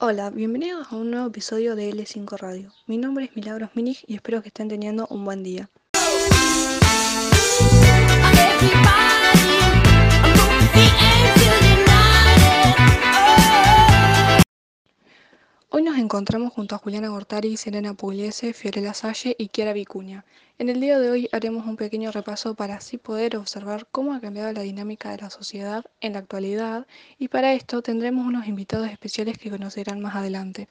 Hola, bienvenidos a un nuevo episodio de L5 Radio. Mi nombre es Milagros Minig y espero que estén teniendo un buen día. Hoy nos encontramos junto a Juliana Gortari, Serena Pugliese, Fiorella Salle y Chiara Vicuña. En el día de hoy haremos un pequeño repaso para así poder observar cómo ha cambiado la dinámica de la sociedad en la actualidad y para esto tendremos unos invitados especiales que conocerán más adelante.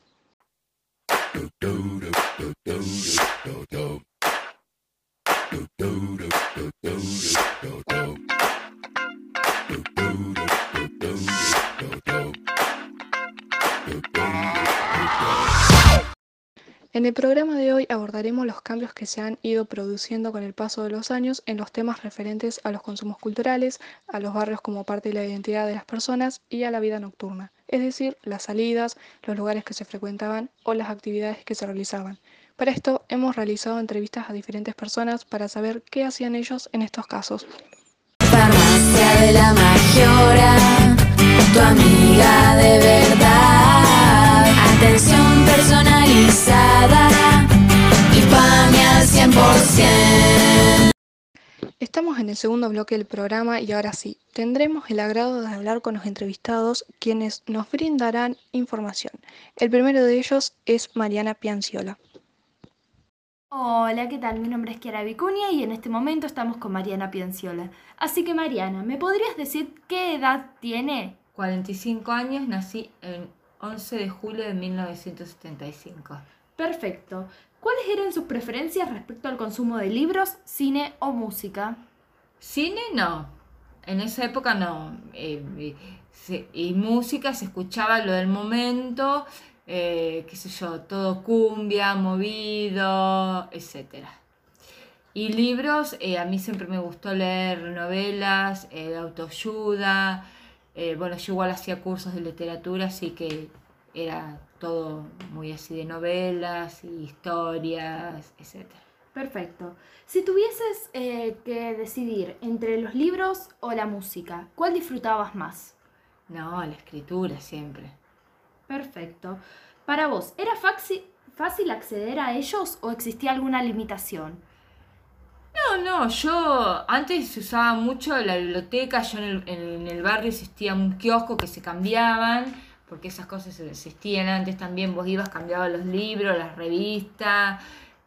En el programa de hoy abordaremos los cambios que se han ido produciendo con el paso de los años en los temas referentes a los consumos culturales, a los barrios como parte de la identidad de las personas y a la vida nocturna, es decir, las salidas, los lugares que se frecuentaban o las actividades que se realizaban. Para esto hemos realizado entrevistas a diferentes personas para saber qué hacían ellos en estos casos. Farmacia de la tu amiga de verdad. Atención personalizada, al 100%. Estamos en el segundo bloque del programa y ahora sí, tendremos el agrado de hablar con los entrevistados quienes nos brindarán información. El primero de ellos es Mariana Pianciola. Hola, ¿qué tal? Mi nombre es Kiara Vicuña y en este momento estamos con Mariana Pianciola. Así que Mariana, ¿me podrías decir qué edad tiene? 45 años, nací el 11 de julio de 1975. Perfecto. ¿Cuáles eran sus preferencias respecto al consumo de libros, cine o música? Cine no. En esa época no. Eh, eh, y música se escuchaba lo del momento, eh, qué sé yo, todo cumbia, movido, etc. Y libros, a mí siempre me gustó leer novelas, de autoayuda, eh, bueno, yo igual hacía cursos de literatura, así que era todo muy así de novelas y historias, etc. Perfecto. Si tuvieses eh, que decidir entre los libros o la música, ¿cuál disfrutabas más? No, la escritura siempre. Perfecto. Para vos, ¿era fácil acceder a ellos o existía alguna limitación? No, no, yo antes se usaba mucho la biblioteca, yo en el, barrio existía un kiosco que se cambiaban, porque esas cosas existían antes también, vos ibas, cambiabas los libros, las revistas,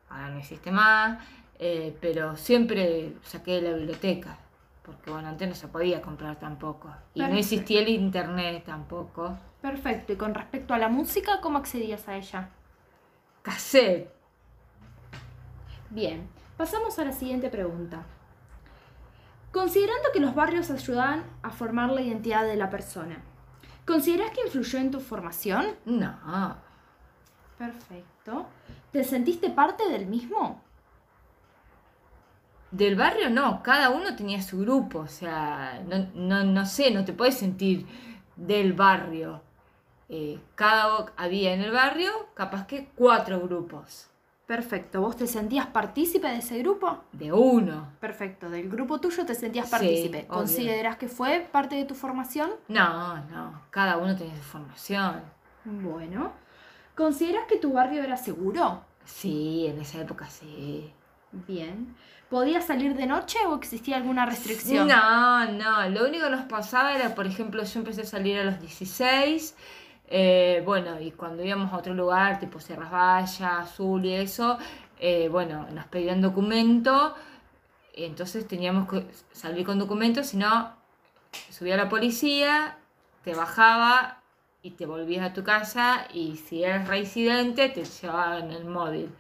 ahora no existe más, eh, pero siempre saqué de la biblioteca, porque bueno, antes no se podía comprar tampoco, y no existía el internet tampoco. Perfecto, y con respecto a la música, ¿cómo accedías a ella? Cassette. Bien. Pasamos a la siguiente pregunta. Considerando que los barrios ayudan a formar la identidad de la persona, ¿consideras que influyó en tu formación? No. Perfecto. ¿Te sentiste parte del mismo? Del barrio no, cada uno tenía su grupo, o sea, no, sé, no te puedes sentir del barrio. Eh, cada había en el barrio capaz que cuatro grupos. Perfecto. ¿Vos te sentías partícipe de ese grupo? De uno. Perfecto. Del grupo tuyo te sentías partícipe. ¿Consideras que fue parte de tu formación? No, no. Cada uno tenía su formación. Bueno. ¿Consideras que tu barrio era seguro? Sí, en esa época sí. Bien. ¿Podías salir de noche o existía alguna restricción? No, no. Lo único que nos pasaba era, por ejemplo, yo empecé a salir a los 16 eh, bueno, y cuando íbamos a otro lugar, tipo Sierras Vallas, Azul y eso, eh, bueno, nos pedían documento, entonces teníamos que salir con documento, si no, subía la policía, te bajaba y te volvías a tu casa y si eras residente te llevaban el móvil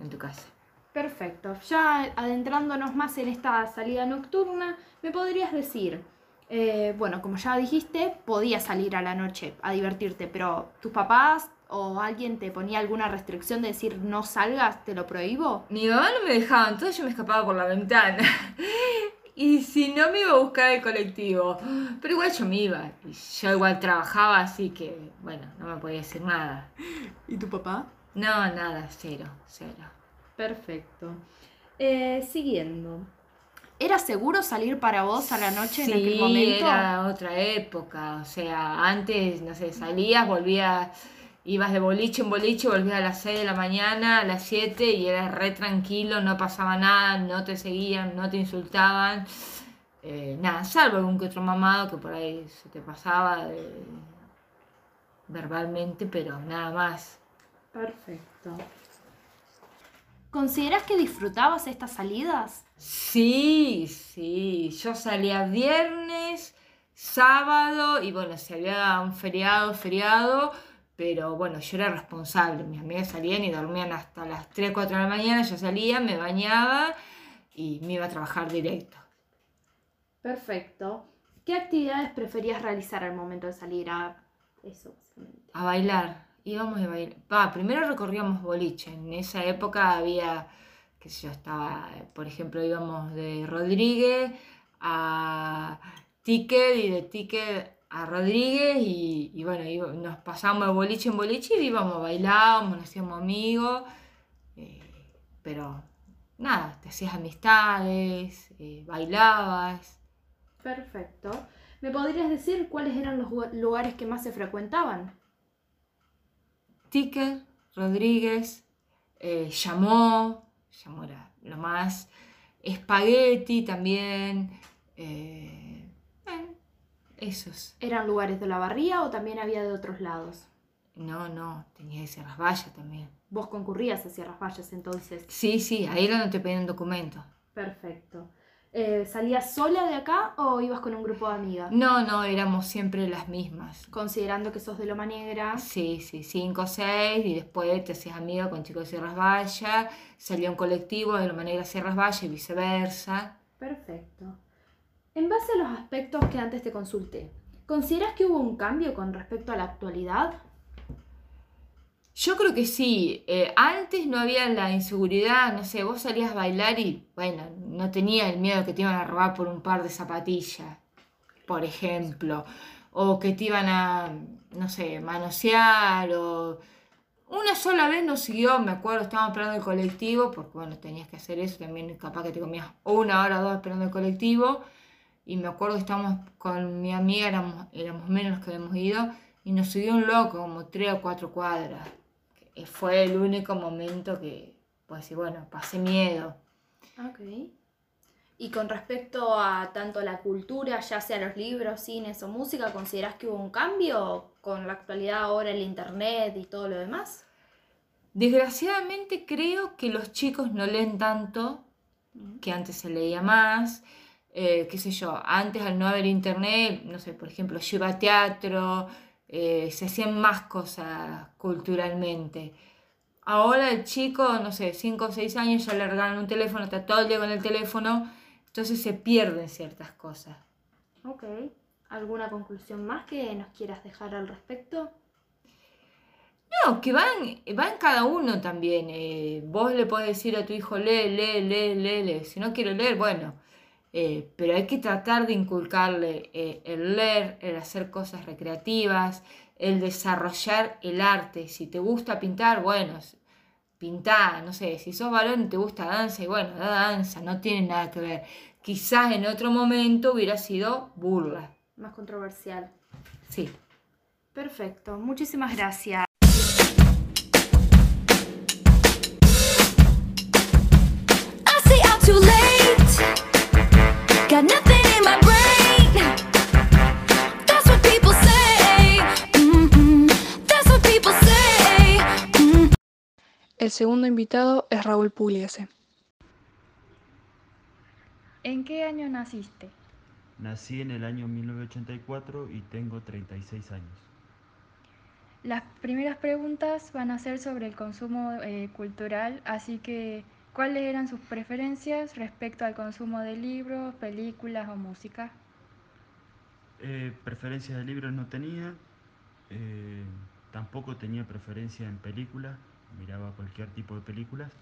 en tu casa. Perfecto. Ya adentrándonos más en esta salida nocturna, ¿me podrías decir eh, bueno, como ya dijiste, podías salir a la noche a divertirte, pero tus papás o alguien te ponía alguna restricción de decir no salgas, te lo prohíbo. Mi mamá no me dejaba, entonces yo me escapaba por la ventana. y si no me iba a buscar el colectivo. Pero igual yo me iba. Y yo igual trabajaba, así que, bueno, no me podía decir nada. ¿Y tu papá? No, nada, cero, cero. Perfecto. Eh, siguiendo. ¿Era seguro salir para vos a la noche en aquel momento? era otra época. O sea, antes, no sé, salías, volvías ibas de boliche en boliche, volvías a las 6 de la mañana, a las 7 y eras re tranquilo, no pasaba nada, no te seguían, no te insultaban. Eh, nada, salvo algún que otro mamado que por ahí se te pasaba eh, verbalmente, pero nada más. Perfecto. ¿Consideras que disfrutabas estas salidas? Sí, sí, yo salía viernes, sábado y bueno, si había un feriado, feriado, pero bueno, yo era responsable, mis amigas salían y dormían hasta las 3, 4 de la mañana, yo salía, me bañaba y me iba a trabajar directo. Perfecto. ¿Qué actividades preferías realizar al momento de salir a eso? básicamente? A bailar, íbamos de bailar. Primero recorríamos boliche, en esa época había, sé yo, estaba, por ejemplo, íbamos de Rodríguez a Ticket y de Ticket a Rodríguez y, bueno, nos pasábamos de boliche en boliche y íbamos, bailábamos, nos hacíamos amigos, eh, pero nada, te hacías amistades, eh, bailabas. Perfecto. ¿Me podrías decir cuáles eran los lugares que más se frecuentaban? Ticker, Rodríguez, eh, Llamó, Llamó era lo más, Spaghetti también, eh, esos. ¿Eran lugares de la barría o también había de otros lados? No, no, tenía ese rasvalla también. Vos concurrías a Sierras Valles entonces. Sí, sí, ahí era donde te pedían documento. Perfecto. Eh, ¿Salías sola de acá o ibas con un grupo de amigas? No, no, éramos siempre las mismas. Considerando que sos de Loma Negra. Sí, sí, cinco o seis, y después te hacías amiga con chicos de Sierras Valla, salía un colectivo de la manera Sierras Valla y viceversa. Perfecto. En base a los aspectos que antes te consulté, ¿consideras que hubo un cambio con respecto a la actualidad? Yo creo que sí. eh, antes no había la inseguridad, no sé, vos salías a bailar y, bueno, no tenía el miedo que te iban a robar por un par de zapatillas, por ejemplo. O que te iban a, no sé, manosear o... Una sola vez nos siguió, me acuerdo, estábamos esperando el colectivo, porque bueno, tenías que hacer eso, también capaz que te comías una hora o dos esperando el colectivo. Y me acuerdo que estábamos con mi amiga, éramos, éramos menos los que habíamos ido, y nos siguió un loco, como tres o cuatro cuadras. Que Fue el único momento que, pues decir, bueno, pasé miedo. Ok. Y con respecto a tanto la cultura, ya sea los libros, cines o música, ¿consideras que hubo un cambio con la actualidad ahora, el internet y todo lo demás? Desgraciadamente creo que los chicos no leen tanto, que antes se leía más. Eh, qué sé yo, antes al no haber internet, no sé, por ejemplo, yo iba a teatro, eh, se hacían más cosas culturalmente. Ahora el chico, no sé, 5 o 6 años ya le regalan un teléfono, está todo el día con el teléfono, entonces se pierden ciertas cosas. Ok. ¿Alguna conclusión más que nos quieras dejar al respecto? No, que van, van cada uno también. eh, vos le podés decir a tu hijo, lee, lee, lee, lee, lee. Si no quiere leer, bueno. Eh, pero hay que tratar de inculcarle eh, el leer, el hacer cosas recreativas, el desarrollar el arte. Si te gusta pintar, bueno, pintá, no sé, si sos varón y te gusta danza, y bueno, da danza, no tiene nada que ver. Quizás en otro momento hubiera sido burla. Más controversial. Sí. Perfecto. Muchísimas gracias. El segundo invitado es Raúl Pugliese. ¿En qué año naciste? Nací en el año 1984 y tengo 36 años. Las primeras preguntas van a ser sobre el consumo eh, cultural, así que ¿cuáles eran sus preferencias respecto al consumo de libros, películas o música? Eh, preferencias de libros no tenía, eh, tampoco tenía preferencia en películas, miraba cualquier tipo de películas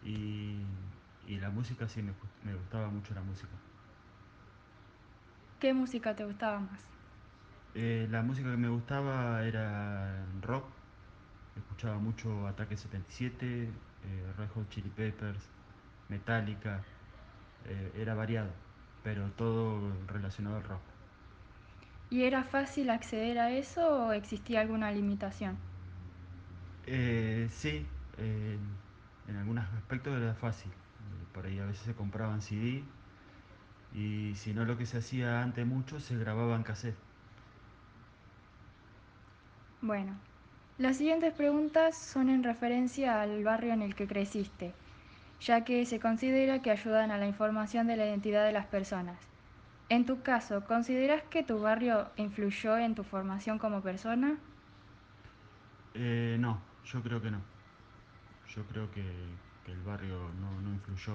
y, y la música sí me, me gustaba mucho la música. ¿Qué música te gustaba más? Eh, la música que me gustaba era rock, escuchaba mucho Ataque 77, eh, Red Hot Chili Peppers, Metallica, eh, era variado, pero todo relacionado al rock. ¿Y era fácil acceder a eso o existía alguna limitación? Eh, sí, eh, en algunos aspectos era fácil. Por ahí a veces se compraban CD y si no lo que se hacía antes mucho se grababa en cassette. Bueno, las siguientes preguntas son en referencia al barrio en el que creciste, ya que se considera que ayudan a la información de la identidad de las personas. En tu caso, ¿consideras que tu barrio influyó en tu formación como persona? Eh, no, yo creo que no. Yo creo que, que el barrio no, no influyó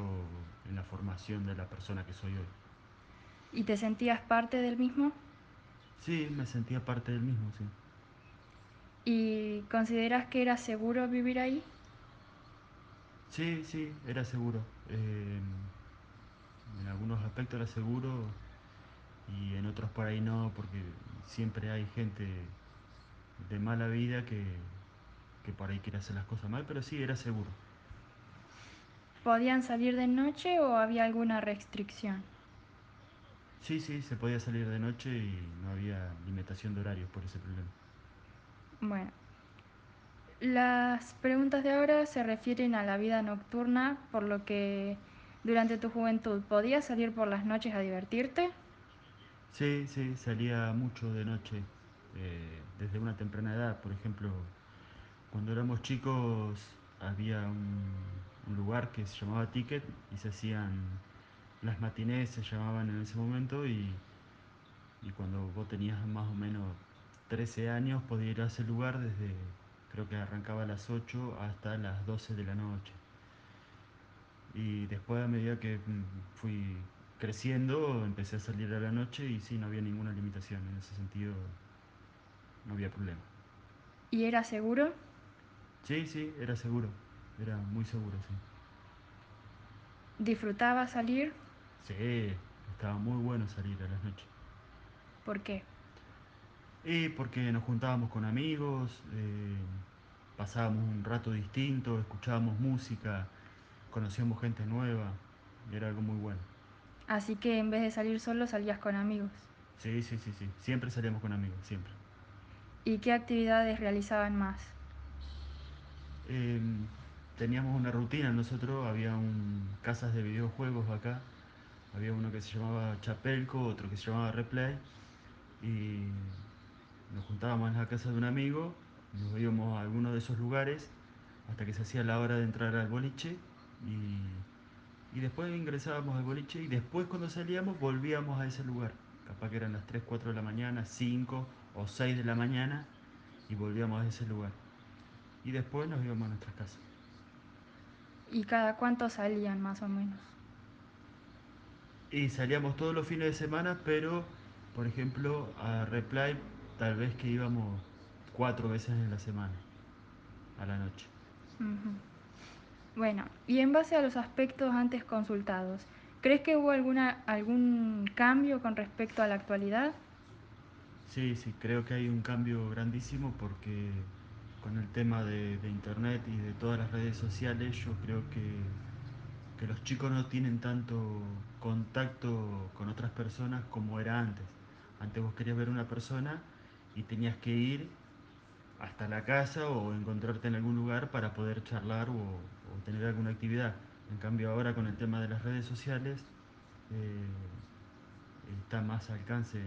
en la formación de la persona que soy hoy. ¿Y te sentías parte del mismo? Sí, me sentía parte del mismo, sí. ¿Y consideras que era seguro vivir ahí? Sí, sí, era seguro. Eh, en algunos aspectos era seguro y en otros por ahí no, porque siempre hay gente de mala vida que, que por ahí quiere hacer las cosas mal, pero sí, era seguro. ¿Podían salir de noche o había alguna restricción? Sí, sí, se podía salir de noche y no había limitación de horarios por ese problema. Bueno, las preguntas de ahora se refieren a la vida nocturna, por lo que durante tu juventud podías salir por las noches a divertirte. Sí, sí, salía mucho de noche, eh, desde una temprana edad. Por ejemplo, cuando éramos chicos había un, un lugar que se llamaba Ticket y se hacían las matinés, se llamaban en ese momento, y, y cuando vos tenías más o menos 13 años podías ir a ese lugar desde, creo que arrancaba a las 8 hasta las 12 de la noche. Y después a medida que mm, fui creciendo empecé a salir a la noche y sí, no había ninguna limitación, en ese sentido no había problema. ¿Y era seguro? Sí, sí, era seguro, era muy seguro, sí. ¿Disfrutabas salir? Sí, estaba muy bueno salir a las noches. ¿Por qué? Y porque nos juntábamos con amigos, eh, pasábamos un rato distinto, escuchábamos música, conocíamos gente nueva, era algo muy bueno. Así que en vez de salir solo salías con amigos. Sí, sí, sí, sí, siempre salíamos con amigos, siempre. ¿Y qué actividades realizaban más? Eh, teníamos una rutina nosotros, había un, casas de videojuegos acá, había uno que se llamaba Chapelco, otro que se llamaba Replay, y nos juntábamos en la casa de un amigo, nos íbamos a alguno de esos lugares hasta que se hacía la hora de entrar al boliche y, y después ingresábamos al boliche y después cuando salíamos volvíamos a ese lugar. Capaz que eran las 3, 4 de la mañana, 5 o 6 de la mañana y volvíamos a ese lugar. Y después nos íbamos a nuestras casas. ¿Y cada cuánto salían más o menos? Y salíamos todos los fines de semana, pero por ejemplo a Reply tal vez que íbamos cuatro veces en la semana, a la noche. Bueno, y en base a los aspectos antes consultados, ¿crees que hubo alguna, algún cambio con respecto a la actualidad? Sí, sí, creo que hay un cambio grandísimo porque con el tema de, internet y de todas las redes sociales yo creo que, que los chicos no tienen tanto contacto con otras personas como era antes. Antes vos querías ver una persona y tenías que ir hasta la casa o encontrarte en algún lugar para poder charlar o, o tener alguna actividad. En cambio ahora con el tema de las redes sociales eh, está más al alcance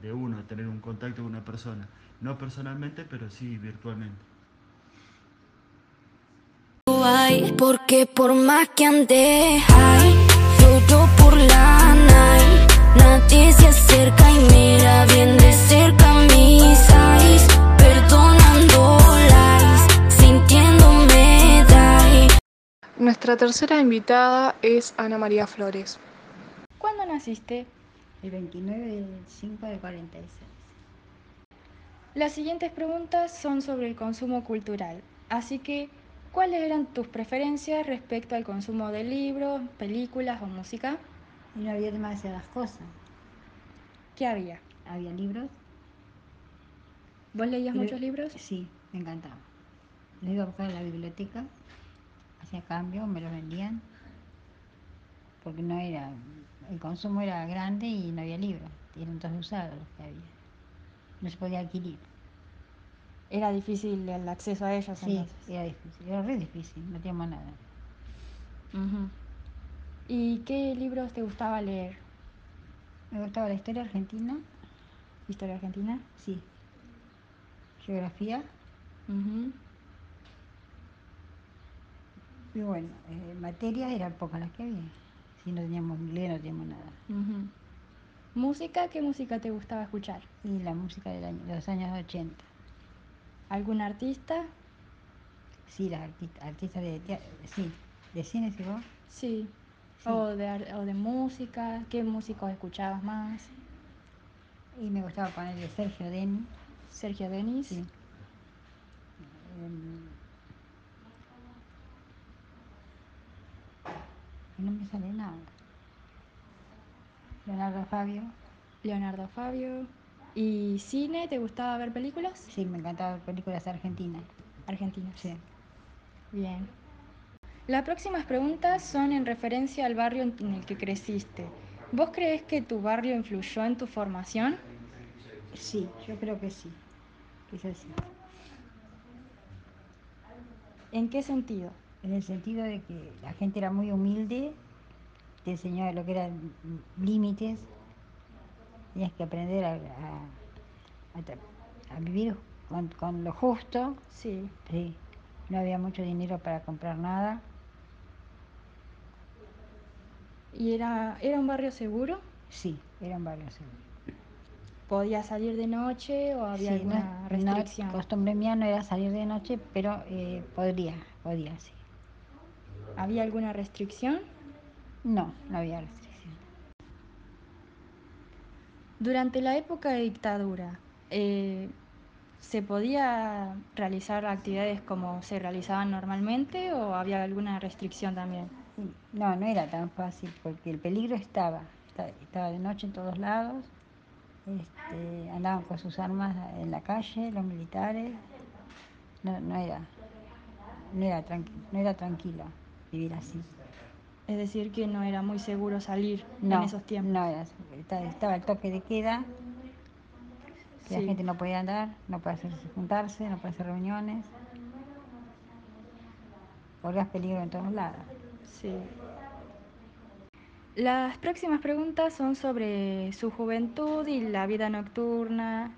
de uno tener un contacto con una persona. No personalmente, pero sí virtualmente. Ay, Porque por más que ande high, lloro por la night. Nadie se acerca y mira bien de cerca mis eyes. Perdonando lies, sintiéndome die. Nuestra tercera invitada es Ana María Flores. ¿Cuándo naciste? El 29 del 5 del 46. Las siguientes preguntas son sobre el consumo cultural, así que, ¿cuáles eran tus preferencias respecto al consumo de libros, películas o música? Y no había demasiadas cosas. ¿Qué había? Había libros. ¿Vos leías Le- muchos libros? Sí, me encantaba. Los iba a buscar a la biblioteca, hacía cambio, me los vendían. Porque no era. El consumo era grande y no había libros. Eran todos usados los que había. no se podía adquirir. Era difícil el acceso a ellos Sí, entonces. era difícil, era re difícil, no teníamos nada. Ujú. ¿Y qué libros te gustaba leer? Me gustaba la historia argentina, ¿Historia argentina? sí. Geografía, Ujú. y bueno, eh, materias eran pocas las que había. Si no teníamos inglés, no teníamos nada. Ujú. ¿Música? ¿Qué música te gustaba escuchar? Y la música de los años 80. ¿Algún artista? Sí, las arti- artistas de tea- sí, de cine, sí, vos. Sí. Sí. O, de, o de música. ¿Qué músicos escuchabas más? Y me gustaba ponerle Sergio Denis. Sergio Denis. Sí. Em, y no me sale nada. Leonardo Fabio. Leonardo Fabio. ¿Y cine? ¿Te gustaba ver películas? Sí, me encantaban películas argentinas. Argentinas. Sí. Bien. Las próximas preguntas son en referencia al barrio en el que creciste. ¿Vos crees que tu barrio influyó en tu formación? Sí, yo creo que sí. Que es así. ¿En qué sentido? En el sentido de que la gente era muy humilde, te enseñó lo que eran límites, tenías que aprender a, a- a tra- a vivir con, con lo justo, Sí. sí. no había mucho dinero para comprar nada, ¿Y era, era un barrio seguro? sí, era un barrio seguro. ¿Podía salir de noche o había Sí, no- alguna no, restricción? costumbre mía no era salir de noche, pero eh, podría, podía, sí. ¿Había alguna restricción? No, no había restricción. Durante la época de dictadura, eh, ¿se podía realizar actividades como se realizaban normalmente o había alguna restricción también? No, no era tan fácil porque el peligro estaba, esta- estaba de noche en todos lados, este, andaban con sus armas en la calle, los militares, no, no era, no era, tranqui- no era tranquilo vivir así. Es decir, que no era muy seguro salir No, en esos tiempos. no era, esta- estaba el toque de queda, que la gente no podía andar, no podía hacerse, juntarse, no podía hacer reuniones. Corrías peligro en todos lados. Sí. Las próximas preguntas son sobre su juventud y la vida nocturna.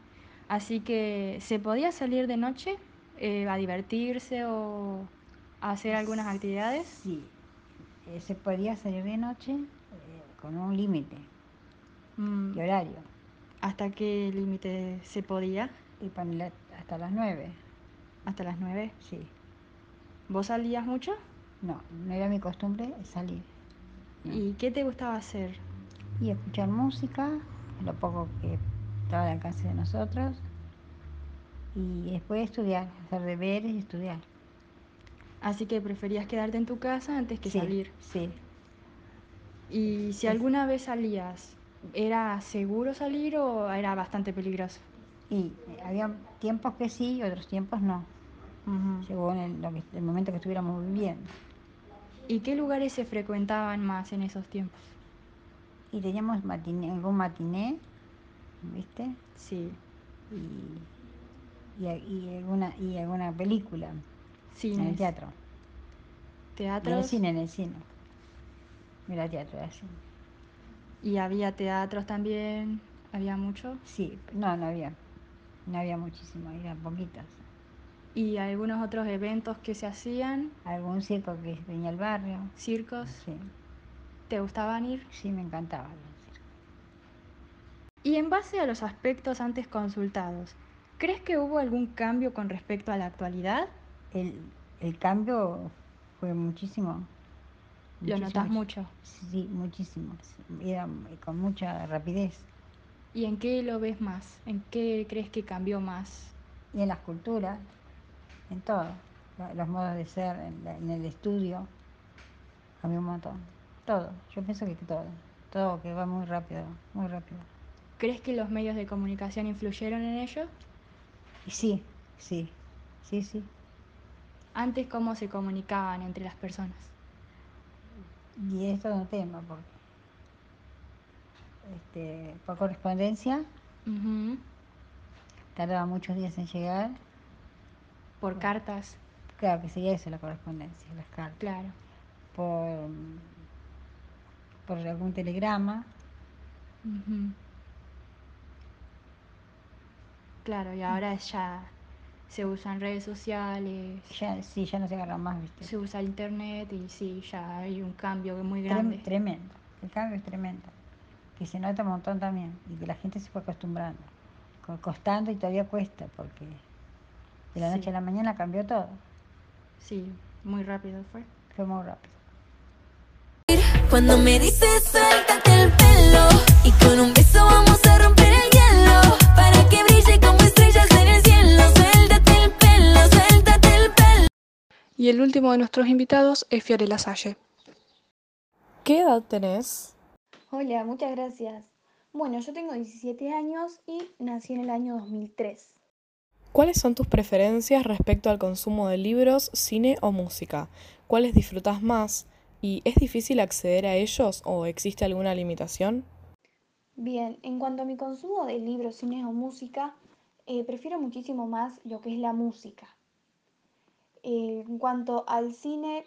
Así que, ¿se podía salir de noche eh, a divertirse o a hacer algunas actividades? Sí, eh, se podía salir de noche eh, con un límite Mm, de horario, ¿Hasta qué límite se podía? y ponerle hasta las nueve, ¿Hasta las nueve? sí. ¿Vos salías mucho? No, no era mi costumbre salir. No. ¿Y qué te gustaba hacer? Y escuchar música, lo poco que estaba al alcance de nosotros, y después estudiar, hacer deberes y estudiar. Así que preferías quedarte en tu casa antes que Sí, salir. Sí, Y si alguna vez salías, ¿era seguro salir o era bastante peligroso? y eh, había tiempos que sí y otros tiempos no, según el, lo que- el momento que estuviéramos viviendo. ¿Y qué lugares se frecuentaban más en esos tiempos? Y teníamos matiné, algún matiné, ¿viste? Sí, Y, y, y alguna, y alguna película en cines, el teatro. En el cine, en el cine. Era teatro, era cine. Y había teatros también, había mucho. Sí, no, no había. No había muchísimo, eran poquitos. Y algunos otros eventos que se hacían, Algún circo que venía al barrio. circos, Sí, ¿te gustaban ir? sí, me encantaba ir al circo. Y en base a los aspectos antes consultados, ¿crees que hubo algún cambio con respecto a la actualidad? El, el cambio fue muchísimo. ¿Lo notas mucho? Sí, muchísimo. Era con mucha rapidez. ¿Y en qué lo ves más? ¿En qué crees que cambió más? Y en las culturas, en todo. lo- Los modos de ser, en, la- en el estudio, cambió un montón. Todo, yo pienso que todo. Todo que va muy rápido, muy rápido. ¿Crees que los medios de comunicación influyeron en ello? Sí, sí, sí, sí. Antes, ¿cómo se comunicaban entre las personas? Y es todo un tema, porque este, por correspondencia, tardaba muchos días en llegar. Por cartas, Claro que sería eso la correspondencia, las cartas. claro. Por, por algún telegrama. Claro, y ahora ya se usan redes sociales, Ya, sí, ya no se agarra más, ¿viste? se usa internet y sí, ya hay un cambio muy Trem- grande. tremendo. El cambio es tremendo. Que se nota un montón también. Y que la gente se fue acostumbrando. Co- Costando y todavía cuesta, porque de la Sí. noche a la mañana cambió todo. Sí, muy rápido fue. Fue muy rápido. Cuando me dices suéltate el pelo y con un beso vamos a romper Y el último de nuestros invitados es Fiorella Salle. ¿Qué edad tenés? Hola, muchas gracias. Bueno, yo tengo 17 años y nací en el año 2003. ¿Cuáles son tus preferencias respecto al consumo de libros, cine o música? ¿Cuáles disfrutas más? ¿Y es difícil acceder a ellos o existe alguna limitación? Bien, en cuanto a mi consumo de libros, cines o música, eh, prefiero muchísimo más lo que es la música. Eh, en cuanto al cine,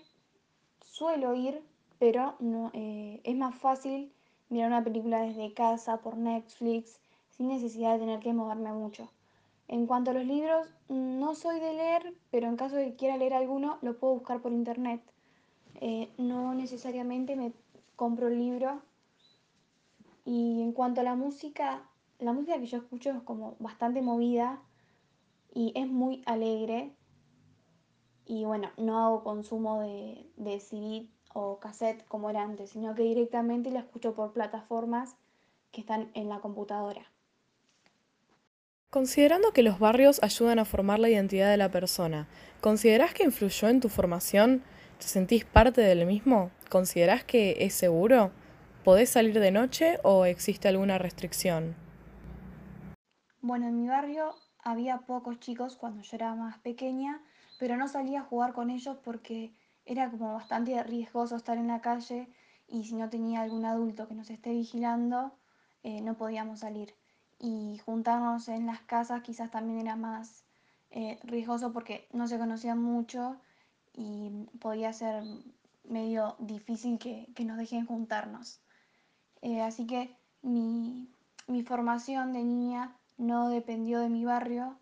suelo ir, pero no, eh, es más fácil mirar una película desde casa, por Netflix, sin necesidad de tener que moverme mucho. En cuanto a los libros, no soy de leer, pero en caso de que quiera leer alguno, lo puedo buscar por internet. Eh, no necesariamente me compro el libro. Y en cuanto a la música, la música que yo escucho es como bastante movida y es muy alegre. Y bueno, no hago consumo de, de CD o cassette como era antes, sino que directamente la escucho por plataformas que están en la computadora. Considerando que los barrios ayudan a formar la identidad de la persona, ¿considerás que influyó en tu formación? ¿Te sentís parte del mismo? ¿Considerás que es seguro? ¿Podés salir de noche o existe alguna restricción? Bueno, en mi barrio había pocos chicos cuando yo era más pequeña, pero no salía a jugar con ellos porque era como bastante riesgoso estar en la calle y si no tenía algún adulto que nos esté vigilando, eh, no podíamos salir. Y juntarnos en las casas quizás también era más eh, riesgoso porque no se conocían mucho y podía ser medio difícil que, que nos dejen juntarnos. Eh, así que mi, mi formación de niña no dependió de mi barrio,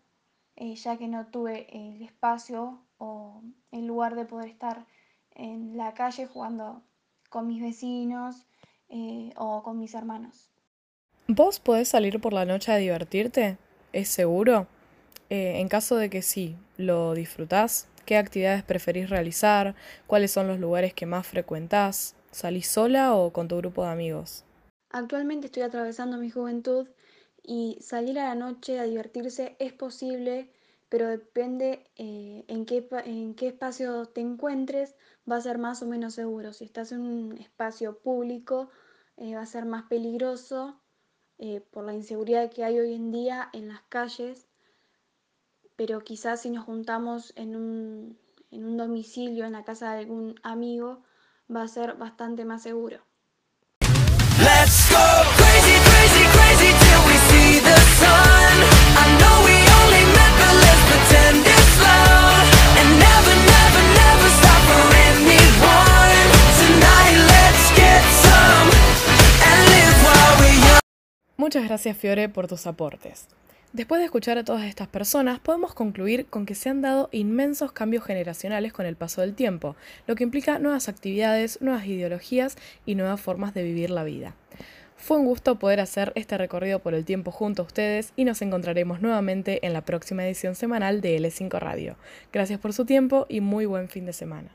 eh, ya que no tuve el espacio o el lugar de poder estar en la calle jugando con mis vecinos eh, o con mis hermanos. ¿Vos podés salir por la noche a divertirte? ¿Es seguro? Eh, en caso de que sí, ¿lo disfrutás? ¿Qué actividades preferís realizar? ¿Cuáles son los lugares que más frecuentás? ¿Salís sola o con tu grupo de amigos? Actualmente estoy atravesando mi juventud y salir a la noche a divertirse es posible, pero depende eh, en, qué, en qué espacio te encuentres, va a ser más o menos seguro. Si estás en un espacio público, eh, va a ser más peligroso eh, por la inseguridad que hay hoy en día en las calles, pero quizás si nos juntamos en un, en un domicilio, en la casa de algún amigo, va a ser bastante más seguro. Let's go Gracias Fiore por tus aportes. Después de escuchar a todas estas personas, podemos concluir con que se han dado inmensos cambios generacionales con el paso del tiempo, lo que implica nuevas actividades, nuevas ideologías y nuevas formas de vivir la vida. Fue un gusto poder hacer este recorrido por el tiempo junto a ustedes y nos encontraremos nuevamente en la próxima edición semanal de L5 Radio. Gracias por su tiempo y muy buen fin de semana.